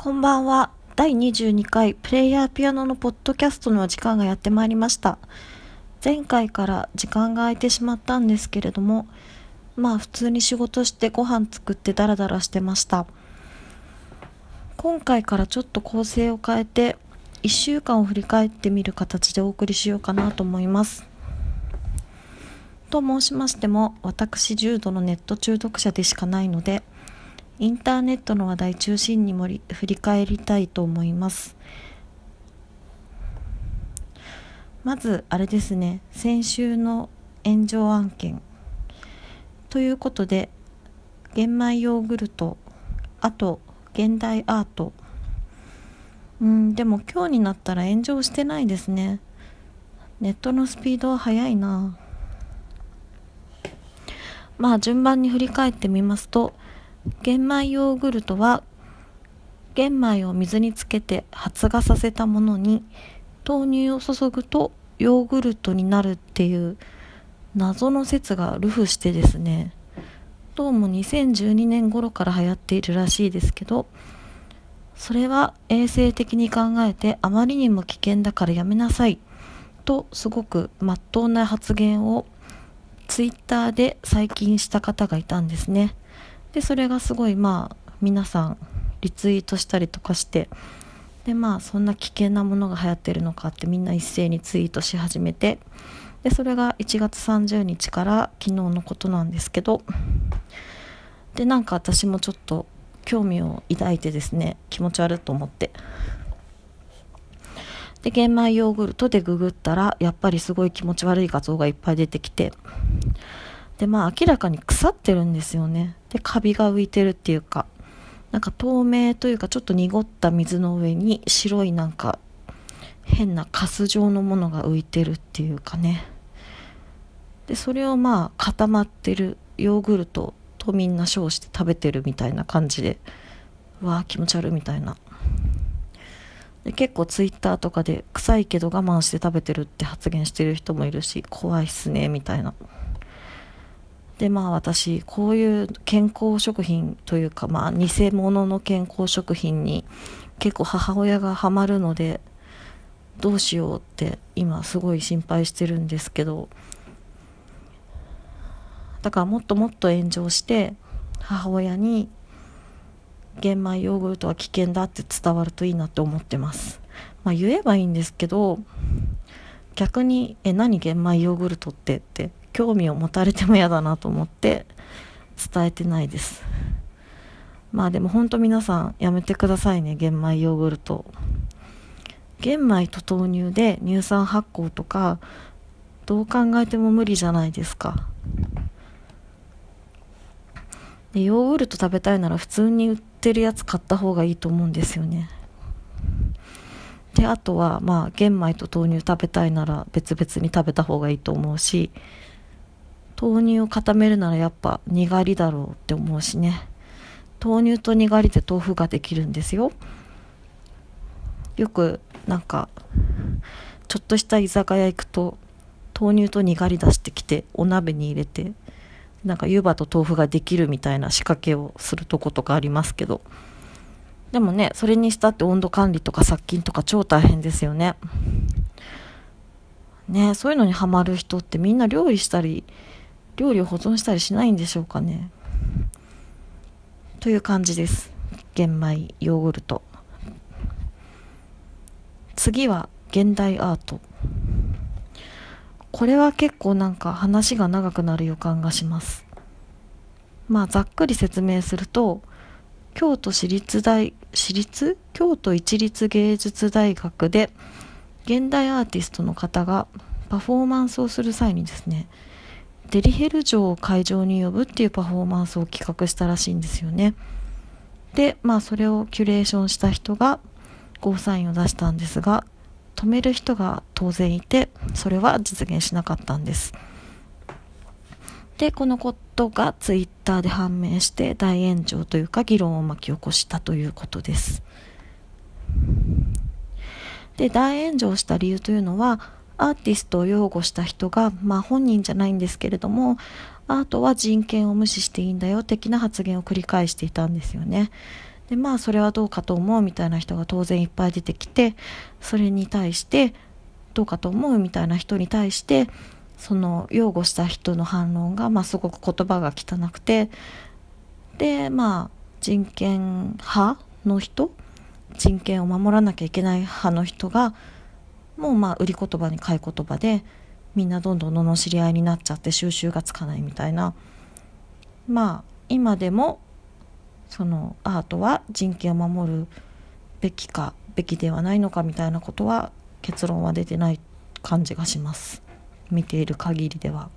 こんばんは。第22回プレイヤーピアノのポッドキャストの時間がやってまいりました。前回から時間が空いてしまったんですけれども、まあ普通に仕事してご飯作ってダラダラしてました。今回からちょっと構成を変えて、1週間を振り返ってみる形でお送りしようかなと思います。と申しましても、私重度のネット中毒者でしかないので、インターネットの話題中心にもり振り返りたいと思います。まずあれですね。先週の炎上案件。ということで玄米ヨーグルト。あと現代アート。うんでも今日になったら炎上してないですね。ネットのスピードは速いな。まあ順番に振り返ってみますと玄米ヨーグルトは玄米を水につけて発芽させたものに豆乳を注ぐとヨーグルトになるっていう謎の説がルフしてですねどうも2012年頃から流行っているらしいですけどそれは衛生的に考えてあまりにも危険だからやめなさいとすごくまっとうな発言をツイッターで最近した方がいたんですね。でそれがすごいまあ皆さんリツイートしたりとかしてでまあそんな危険なものが流行ってるのかってみんな一斉にツイートし始めてでそれが1月30日から昨日のことなんですけどでなんか私もちょっと興味を抱いてですね気持ち悪いと思って。で玄米ヨーグルトでググったらやっぱりすごい気持ち悪い画像がいっぱい出てきてでまあ明らかに腐ってるんですよね。でカビが浮いてるっていうかなんか透明というかちょっと濁った水の上に白いなんか変なカス状のものが浮いてるっていうかね。でそれをまあ固まってるヨーグルトとみんな称して食べてるみたいな感じでわあ気持ち悪いみたいな。で結構ツイッターとかで臭いけど我慢して食べてるって発言してる人もいるし怖いっすねみたいな。でまあ私こういう健康食品というかまあ偽物の健康食品に結構母親がハマるのでどうしようって今すごい心配してるんですけど。だからもっともっと炎上して母親に玄米ヨーグルトは危険だって伝わるといいなって思ってます。まあ言えばいいんですけど逆に「え何玄米ヨーグルトって」って。興味を持たれても嫌だなと思って伝えてないです。まあでも本当皆さんやめてくださいね玄米ヨーグルト。玄米と豆乳で乳酸発酵とかどう考えても無理じゃないですか。でヨーグルト食べたいなら普通に売ってるやつ買った方がいいと思うんですよね。であとはまあ玄米と豆乳食べたいなら別々に食べた方がいいと思うし豆乳を固めるならやっぱにがりだろうって思うしね豆乳とにがりで豆腐ができるんですよよくなんかちょっとした居酒屋行くと豆乳とにがり出してきてお鍋に入れてなんか湯葉と豆腐ができるみたいな仕掛けをするとことかありますけどでもねそれにしたって温度管理とか殺菌とか超大変ですよねねそういうのにハマる人ってみんな料理したり料理を保存したりしないんでしょうかね。という感じです。玄米ヨーグルト。次は現代アート。これは結構なんか話が長くなる予感がします。まあざっくり説明すると京都市立大私立？京都一律芸術大学で現代アーティストの方がパフォーマンスをする際にですねデリヘル城を会場に呼ぶっていうパフォーマンスを企画したらしいんですよね。で、まあそれをキュレーションした人がゴーサインを出したんですが、止める人が当然いて、それは実現しなかったんです。で、このことがツイッターで判明して大炎上というか議論を巻き起こしたということです。で、大炎上した理由というのは、アーティストを擁護した人が、まあ本人じゃないんですけれども、アートは人権を無視していいんだよ的な発言を繰り返していたんですよね。でまあそれはどうかと思うみたいな人が当然いっぱい出てきてそれに対してどうかと思うみたいな人に対してその擁護した人の反論が、まあ、すごく言葉が汚くてでまあ人権派の人人権を守らなきゃいけない派の人がもうまあ売り言葉に買い言葉でみんなどんどん罵り合いになっちゃって収拾がつかないみたいなまあ今でもそのアートは人権を守るべきかべきではないのかみたいなことは結論は出てない感じがします見ている限りでは。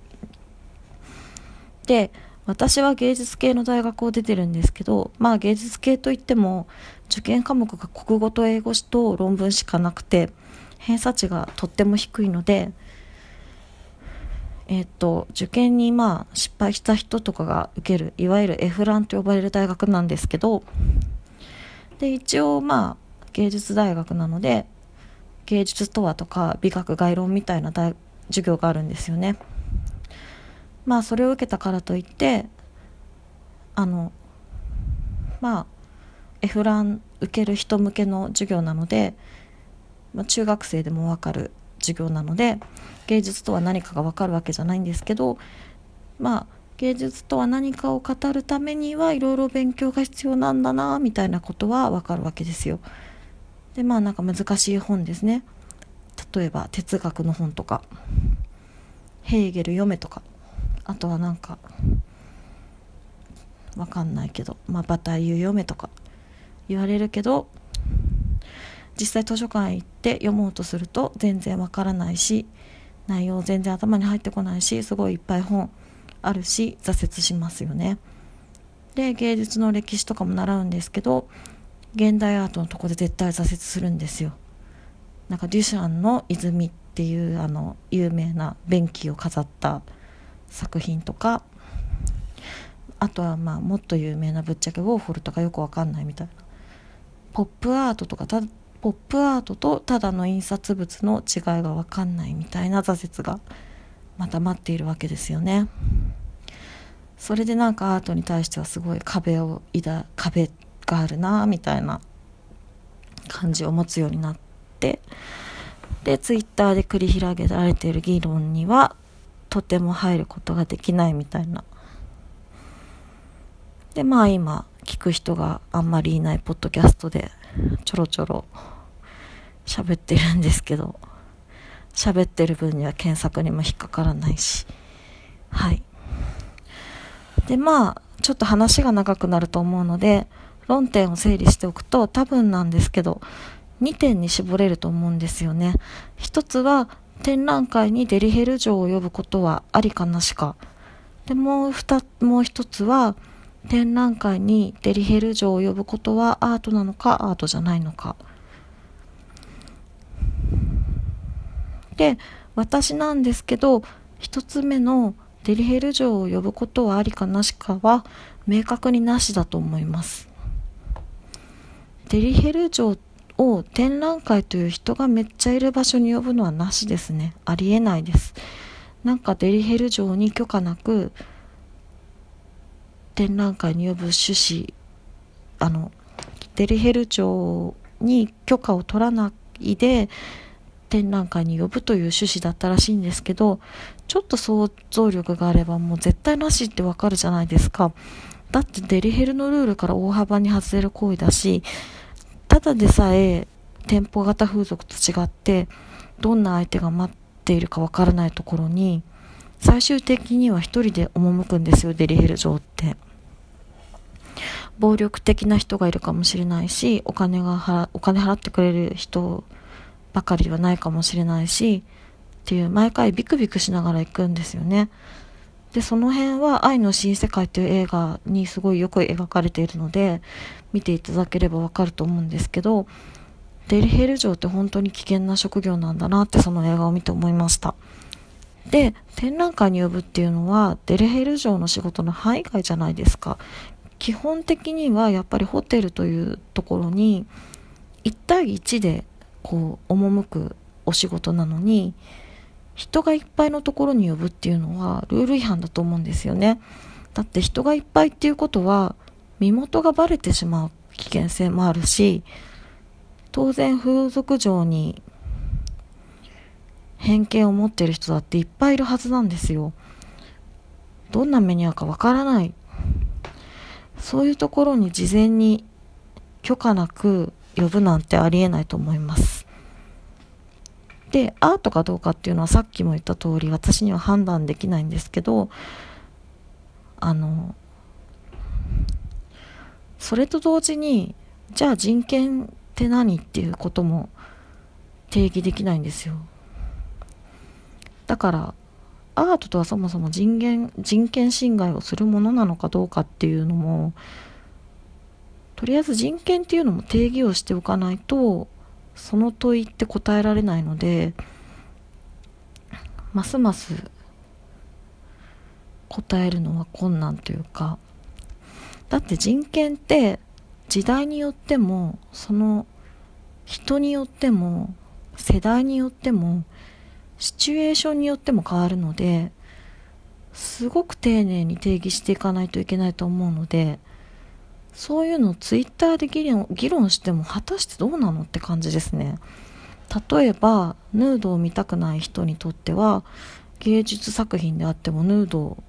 で私は芸術系の大学を出てるんですけどまあ芸術系といっても受験科目が国語と英語と論文しかなくて偏差値がとっても低いのでえっ、と受験にまあ失敗した人とかが受けるいわゆる F ランと呼ばれる大学なんですけどで一応まあ芸術大学なので芸術とはとか美学概論みたいな授業があるんですよね。まあそれを受けたからといってあのまあ F ラン受ける人向けの授業なので、まあ、中学生でも分かる授業なので芸術とは何かが分かるわけじゃないんですけどまあ芸術とは何かを語るためにはいろいろ勉強が必要なんだなみたいなことは分かるわけですよ。でまあなんか難しい本ですね。例えば哲学の本とかヘーゲル読めとかあとはなんかわかんないけどまあバターユ読めとか言われるけど実際図書館行って読もうとすると全然わからないし内容全然頭に入ってこないしすごいいっぱい本あるし挫折しますよね。で芸術の歴史とかも習うんですけど現代アートのとこで絶対挫折するんですよ。なんかデュシャンの泉っていうあの有名な便器を飾った作品とかあとはまあもっと有名なぶっちゃけウォーホルとかよくわかんないみたいなポップアートとかたポップアートとただの印刷物の違いがわかんないみたいな挫折がまた待っているわけですよね。それでなんかアートに対してはすごい壁を抱壁があるなみたいな感じを持つようになってでツイッターで繰り広げられている議論にはとても入ることができないみたいなでまあ今聞く人があんまりいないポッドキャストでちょろちょろ喋ってるんですけど喋ってる分には検索にも引っかからないし。はい。でまあちょっと話が長くなると思うので論点を整理しておくと多分なんですけど2点に絞れると思うんですよね。一つは展覧会にデリヘル嬢を呼ぶことはありかなしか。でもうもう一つは展覧会にデリヘル嬢を呼ぶことはアートなのかアートじゃないのか。で私なんですけど1つ目のデリヘル嬢を呼ぶことはありかなしかは明確になしだと思います。デリヘル嬢を展覧会という人がめっちゃいる場所に呼ぶのはなしですね。ありえないです。なんかデリヘル嬢に許可なく展覧会に呼ぶ趣旨あのデリヘル町に許可を取らないで展覧会に呼ぶという趣旨だったらしいんですけどちょっと想像力があればもう絶対なしってわかるじゃないですか。だってデリヘルのルールから大幅に外れる行為だしただでさえ店舗型風俗と違ってどんな相手が待っているかわからないところに最終的には一人で赴くんですよデリヘル城って。暴力的な人がいるかもしれないしお金が払お金払ってくれる人ばかりではないかもしれないしっていう毎回ビクビクしながら行くんですよね。でその辺は「愛の新世界」という映画にすごいよく描かれているので見ていただければわかると思うんですけどデリヘル城って本当に危険な職業なんだなってその映画を見て思いました。で展覧会に呼ぶっていうのはデレヘル城の仕事の範囲外じゃないですか。基本的にはやっぱりホテルというところに1対1でこう赴くお仕事なのに人がいっぱいのところに呼ぶっていうのはルール違反だと思うんですよね。だって人がいっぱいっていうことは身元がバレてしまう危険性もあるし当然風俗嬢に偏見を持ってる人だっていっぱいいるはずなんですよ。どんな目に遭うかわからない。そういうところに事前に許可なく呼ぶなんてありえないと思います。でアートかどうかっていうのはさっきも言った通り私には判断できないんですけどあのそれと同時にじゃあ人権って何っていうことも定義できないんですよ。だからアートとはそもそも人権人権侵害をするものなのかどうかっていうのもとりあえず人権っていうのも定義をしておかないとその問いって答えられないのでますます答えるのは困難というかだって人権って時代によってもその人によっても世代によってもシチュエーションによっても変わるのですごく丁寧に定義していかないといけないと思うのでそういうのをツイッターで議論議論しても果たしてどうなのって感じですね。例えばヌードを見たくない人にとっては芸術作品であってもヌードを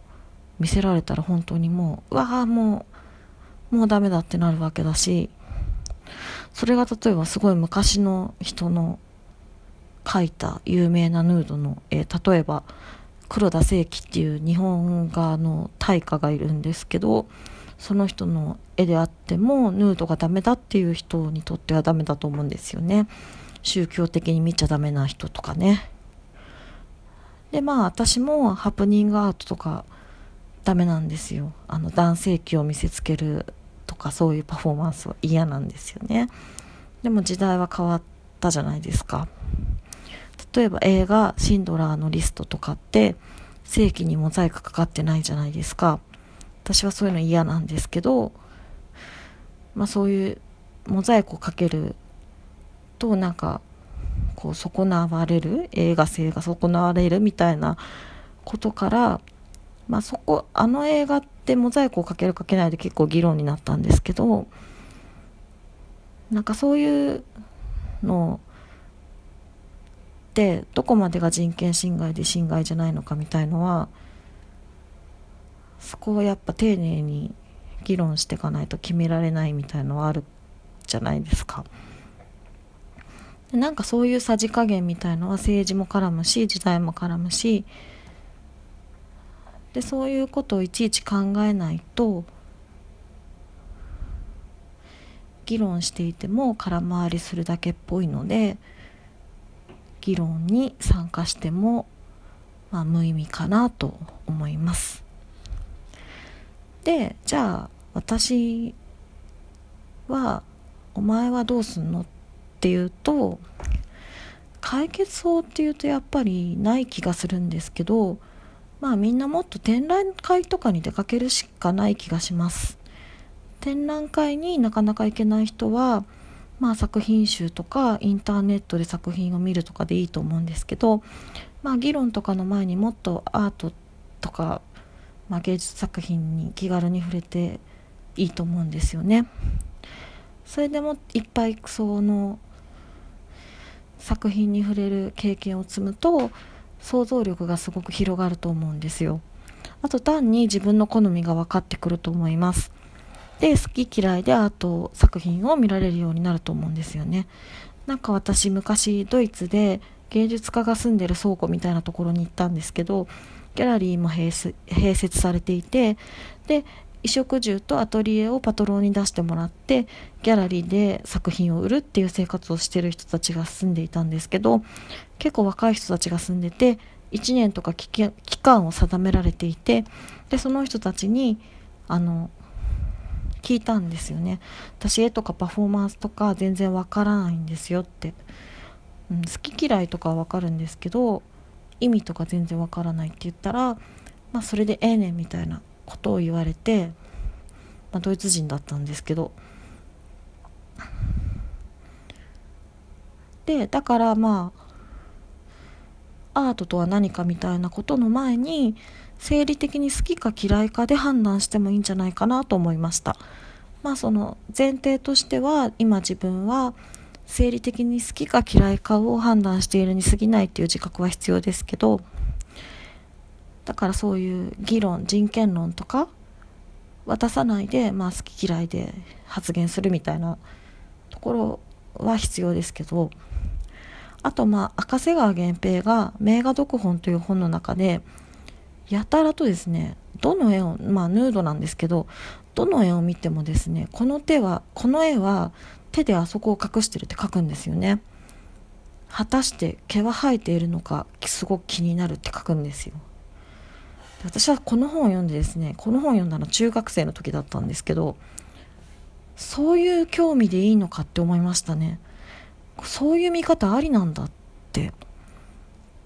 見せられたら本当にもううわあもうもうダメだってなるわけだしそれが例えばすごい昔の人の描いた有名なヌードの絵例えば黒田清輝っていう日本画の大家がいるんですけどその人の絵であってもヌードがダメだっていう人にとってはダメだと思うんですよね。宗教的に見ちゃダメな人とかね。でまあ私もハプニングアートとかダメなんですよ。あの男性器を見せつけるとかそういうパフォーマンスは嫌なんですよね。でも時代は変わったじゃないですか。例えば映画「シンドラーのリスト」とかって正規にモザイクかかってないじゃないですか。私はそういうの嫌なんですけどまあそういうモザイクをかけるとなんかこう損なわれる映画性が損なわれるみたいなことからまあそこあの映画ってモザイクをかけるかけないで結構議論になったんですけどなんかそういうのってどこまでが人権侵害で侵害じゃないのかみたいのはそこはやっぱ丁寧に議論していかないと決められないみたいのはあるじゃないですか。でなんかそういうさじ加減みたいのは政治も絡むし時代も絡むしでそういうことをいちいち考えないと議論していても空回りするだけっぽいので議論に参加しても、まあ、無意味かなと思います。でじゃあ私はお前はどうすんの？っていうと解決法っていうとやっぱりない気がするんですけどまあみんなもっと展覧会とかに出かけるしかない気がします。展覧会になかなか行けない人はまあ作品集とかインターネットで作品を見るとかでいいと思うんですけどまあ議論とかの前にもっとアートとかまあ、芸術作品に気軽に触れていいと思うんですよね。それでもいっぱいその作品に触れる経験を積むと想像力がすごく広がると思うんですよ。あと単に自分の好みが分かってくると思います。で好き嫌いでアート作品を見られるようになると思うんですよね。なんか私昔ドイツで芸術家が住んでる倉庫みたいなところに行ったんですけどギャラリーも併設されていてで衣食住とアトリエをパトロンに出してもらってギャラリーで作品を売るっていう生活をしてる人たちが住んでいたんですけど結構若い人たちが住んでて1年とか期間を定められていてでその人たちにあの聞いたんですよね私絵とかパフォーマンスとか全然わからないんですよって、うん、好き嫌いとかはわかるんですけど意味とか全然わからないって言ったら、まあ、それでええねんみたいなことを言われて、まあ、ドイツ人だったんですけど。でだからまあアートとは何かみたいなことの前に生理的に好きか嫌いかで判断してもいいんじゃないかなと思いました。まあその前提としては今自分は生理的に好きか嫌いかを判断しているに過ぎないっていう自覚は必要ですけどだからそういう議論人権論とか渡さないで、まあ、好き嫌いで発言するみたいなところは必要ですけどあとまあ赤瀬川源平が「名画読本」という本の中でやたらとですねどの絵をまあヌードなんですけどどの絵を見てもですねこの手はこの絵は手であそこを隠してるって書くんですよね。果たして毛は生えているのかすごく気になるって書くんですよ。私はこの本を読んでですねこの本を読んだのは中学生の時だったんですけどそういう興味でいいのかって思いましたね。そういう見方ありなんだって。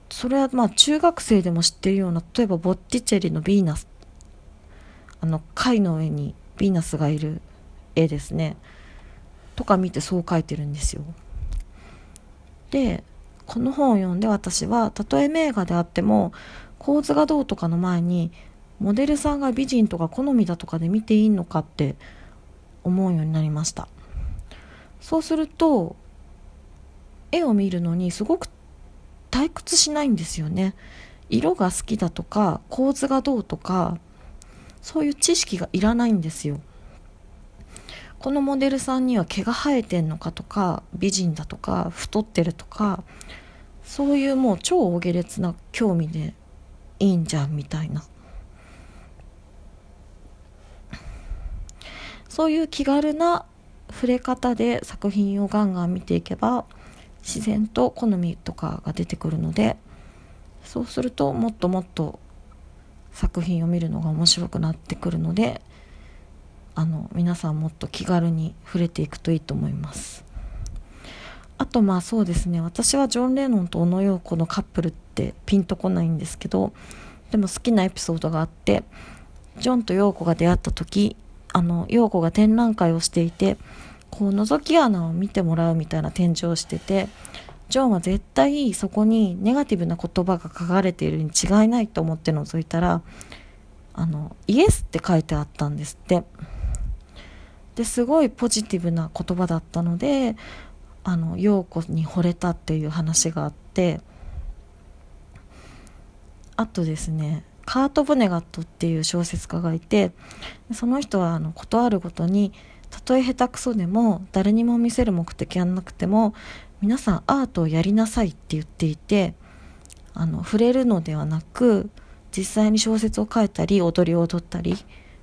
それはまあ中学生でも知ってるような例えばボッティチェリの「ヴィーナス」あの貝の上にヴィーナスがいる絵ですね。とか見てそう描いてるんですよ。でこの本を読んで私はたとえ名画であっても構図がどうとかの前にモデルさんが美人とか好みだとかで見ていいのかって思うようになりました。そうすると絵を見るのにすごく退屈しないんですよね。色が好きだとか構図がどうとかそういう知識がいらないんですよ。このモデルさんには毛が生えてんのかとか美人だとか太ってるとかそういうもう超大下劣な興味でいいんじゃんみたいな。そういう気軽な触れ方で作品をガンガン見ていけば自然と好みとかが出てくるのでそうするともっともっと作品を見るのが面白くなってくるのであの皆さんもっと気軽に触れていくといいと思います。あとまあそうですね。私はジョン・レノンと小野陽子のカップルってピンとこないんですけどでも好きなエピソードがあってジョンと陽子が出会った時あの陽子が展覧会をしていてこう覗き穴を見てもらうみたいな展示をしててジョンは絶対そこにネガティブな言葉が書かれているに違いないと思って覗いたらあのイエスって書いてあったんですって。ですごいポジティブな言葉だったのであの陽子に惚れたっていう話があってあとですねカート・ボネガットっていう小説家がいてその人はあの事あるごとにたとえ下手くそでも誰にも見せる目的はなくても皆さんアートをやりなさいって言っていてあの触れるのではなく実際に小説を書いたり踊りを踊ったり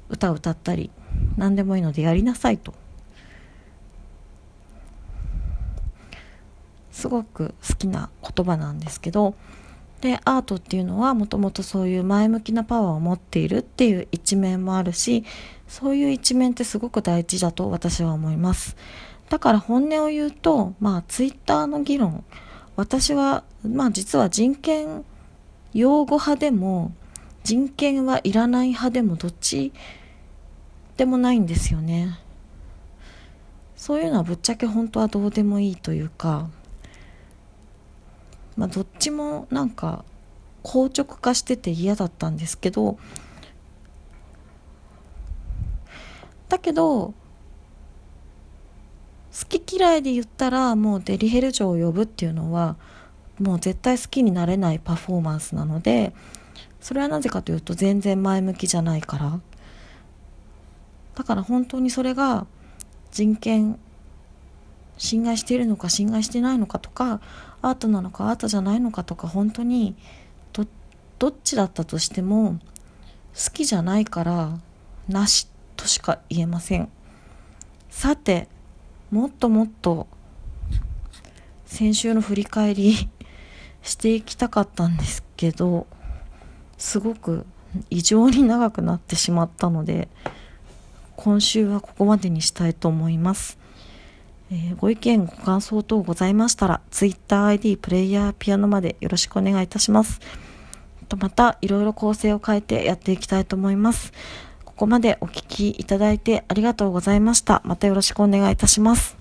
歌を歌ったり何でもいいのでやりなさいと。すごく好きな言葉なんですけどでアートっていうのはもともとそういう前向きなパワーを持っているっていう一面もあるしそういう一面ってすごく大事だと私は思います。だから本音を言うとまあツイッターの議論私はまあ実は人権擁護派でも人権はいらない派でもどっちでもないんですよね。そういうのはぶっちゃけ本当はどうでもいいというかまあどっちもなんか硬直化してて嫌だったんですけどだけど好き嫌いで言ったらもうデリヘル嬢を呼ぶっていうのはもう絶対好きになれないパフォーマンスなのでそれはなぜかというと全然前向きじゃないから。だから本当にそれが人権侵害しているのか侵害してないのかとかアートなのかアートじゃないのかとか本当にどどっちだったとしても好きじゃないからなしとしか言えません。さてもっともっと先週の振り返り していきたかったんですけどすごく異常に長くなってしまったので今週はここまでにしたいと思います。えー、ご意見、ご感想等ございましたら、TwitterID プレイヤーピアノまでよろしくお願いいたします。とまた、いろいろ構成を変えてやっていきたいと思います。ここまでお聴きいただいてありがとうございました。またよろしくお願いいたします。